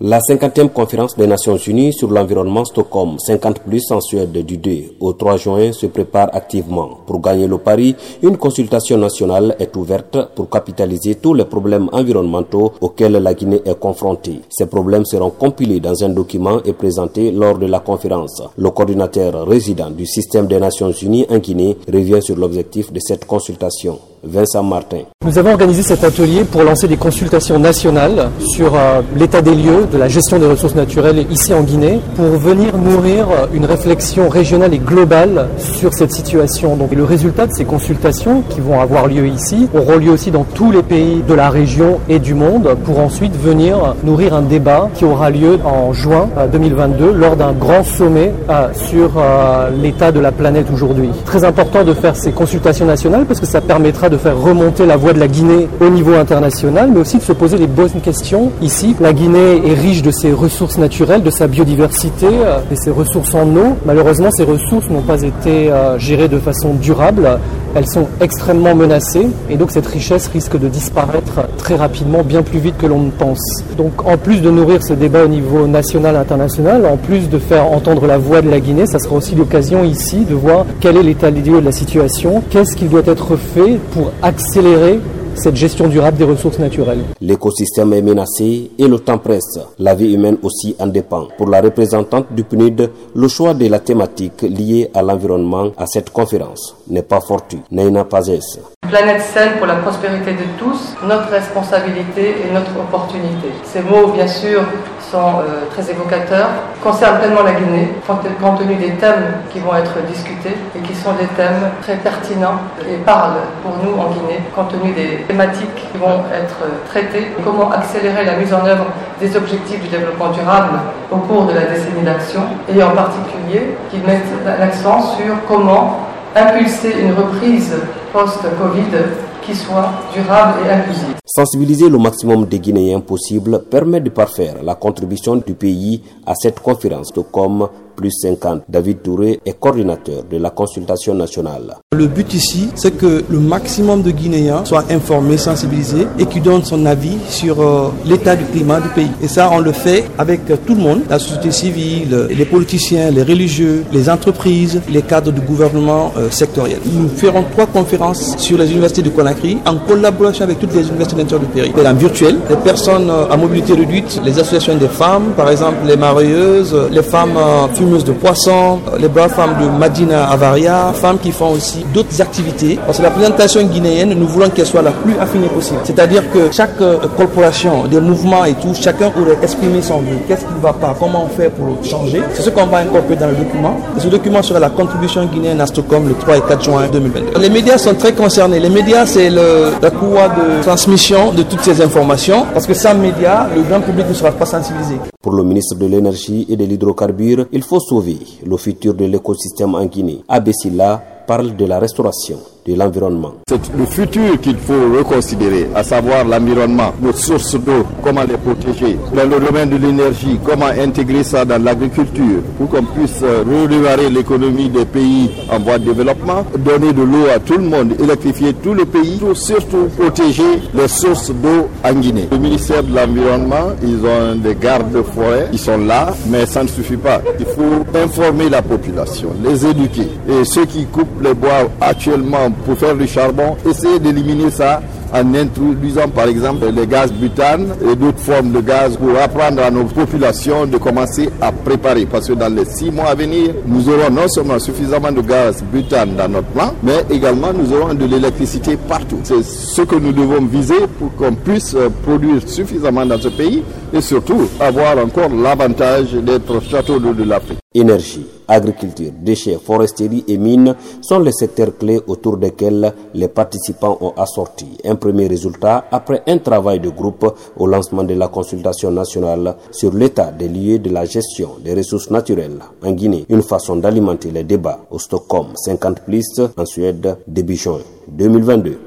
La 50e conférence des Nations Unies sur l'environnement Stockholm 50 plus en Suède du 2 au 3 juin se prépare activement. Pour gagner le pari, une consultation nationale est ouverte pour capitaliser tous les problèmes environnementaux auxquels la Guinée est confrontée. Ces problèmes seront compilés dans un document et présentés lors de la conférence. Le coordinateur résident du système des Nations Unies en Guinée revient sur l'objectif de cette consultation. Nous avons organisé cet atelier pour lancer des consultations nationales sur euh, l'état des lieux de la gestion des ressources naturelles ici en Guinée pour venir nourrir une réflexion régionale et globale sur cette situation. Donc, le résultat de ces consultations qui vont avoir lieu ici auront lieu aussi dans tous les pays de la région et du monde pour ensuite venir nourrir un débat qui aura lieu en juin 2022 euh, lors d'un grand sommet euh, sur l'état de la planète aujourd'hui. Très important de faire ces consultations nationales parce que ça permettra de de faire remonter la voix de la Guinée au niveau international, mais aussi de se poser les bonnes questions. Ici, la Guinée est riche de ses ressources naturelles, de sa biodiversité, euh, de ses ressources en eau. Malheureusement, ces ressources n'ont pas été euh, gérées de façon durable. Elles sont extrêmement menacées et donc cette richesse risque de disparaître très rapidement, bien plus vite que l'on ne pense. Donc en plus de nourrir ce débat au niveau national international, en plus de faire entendre la voix de la Guinée, ça sera aussi l'occasion ici de voir quel est l'état des de la situation, qu'est-ce qui doit être fait pour accélérer cette gestion durable des ressources naturelles. L'écosystème est menacé et le temps presse. La vie humaine aussi en dépend. Pour la représentante du PNUD, le choix de la thématique liée à l'environnement à cette conférence n'est pas fortuit. Neina Pazès. Planète saine pour la prospérité de tous, notre responsabilité et notre opportunité. Ces mots, bien sûr, euh, très évocateurs, concernent pleinement la Guinée, compte tenu des thèmes qui vont être discutés et qui sont des thèmes très pertinents et parlent pour nous en Guinée, compte tenu des thématiques qui vont être traitées. Comment accélérer la mise en œuvre des objectifs du développement durable au cours de la décennie d'action et en particulier qui mettent l'accent sur comment impulser une reprise post-Covid qui soit durable et inclusive. Sensibiliser le maximum des Guinéens possible permet de parfaire la contribution du pays à cette conférence de com plus 50. David Touré est coordinateur de la consultation nationale. Le but ici, c'est que le maximum de Guinéens soient informés, sensibilisés et qui donnent son avis sur euh, l'état du climat du pays. Et ça, on le fait avec euh, tout le monde, la société civile, les politiciens, les religieux, les entreprises, les cadres du gouvernement euh, sectoriel. Nous ferons trois conférences sur les universités de Conakry en collaboration avec toutes les universités d'intérieur du pays. En virtuel, les personnes à mobilité réduite, les associations des femmes, par exemple les marieuses, les femmes de poissons, les braves femmes de Madina Avaria, femmes qui font aussi d'autres activités. Parce que la présentation guinéenne, nous voulons qu'elle soit la plus affinée possible. C'est-à-dire que chaque euh, corporation, des mouvements et tout, chacun aurait exprimé son vœu. Qu'est-ce qui ne va pas? Comment on fait pour changer? C'est ce qu'on va incorporer dans le document. Ce document sera la contribution guinéenne à Stockholm le 3 et 4 juin 2022. Les médias sont très concernés. Les médias, c'est la courroie de transmission de toutes ces informations. Parce que sans médias, le grand public ne sera pas sensibilisé. Pour le ministre de l'Énergie et de l'Hydrocarbure, il faut sauver le futur de l'écosystème en Guinée. Abessila parle de la restauration de l'environnement. C'est le futur qu'il faut reconsidérer, à savoir l'environnement, nos sources d'eau, comment les protéger. Dans le domaine de l'énergie, comment intégrer ça dans l'agriculture pour qu'on puisse euh, redémarrer l'économie des pays en voie de développement, donner de l'eau à tout le monde, électrifier tout le pays, surtout protéger les sources d'eau en Guinée. Le ministère de l'Environnement, ils ont des gardes forêts, ils sont là, mais ça ne suffit pas. Il faut informer la population, les éduquer. Et ceux qui coupent les bois actuellement pour faire du charbon, essayer d'éliminer ça en introduisant par exemple les gaz butane et d'autres formes de gaz pour apprendre à nos populations de commencer à préparer. Parce que dans les six mois à venir, nous aurons non seulement suffisamment de gaz butane dans notre plan, mais également nous aurons de l'électricité partout. C'est ce que nous devons viser pour qu'on puisse euh, produire suffisamment dans ce pays et surtout avoir encore l'avantage d'être château de l'Afrique. Énergie, agriculture, déchets, foresterie et mines sont les secteurs clés autour desquels les participants ont assorti un premier résultat après un travail de groupe au lancement de la consultation nationale sur l'état des lieux de la gestion des ressources naturelles en Guinée, une façon d'alimenter les débats au Stockholm 50 plus en Suède début juin 2022.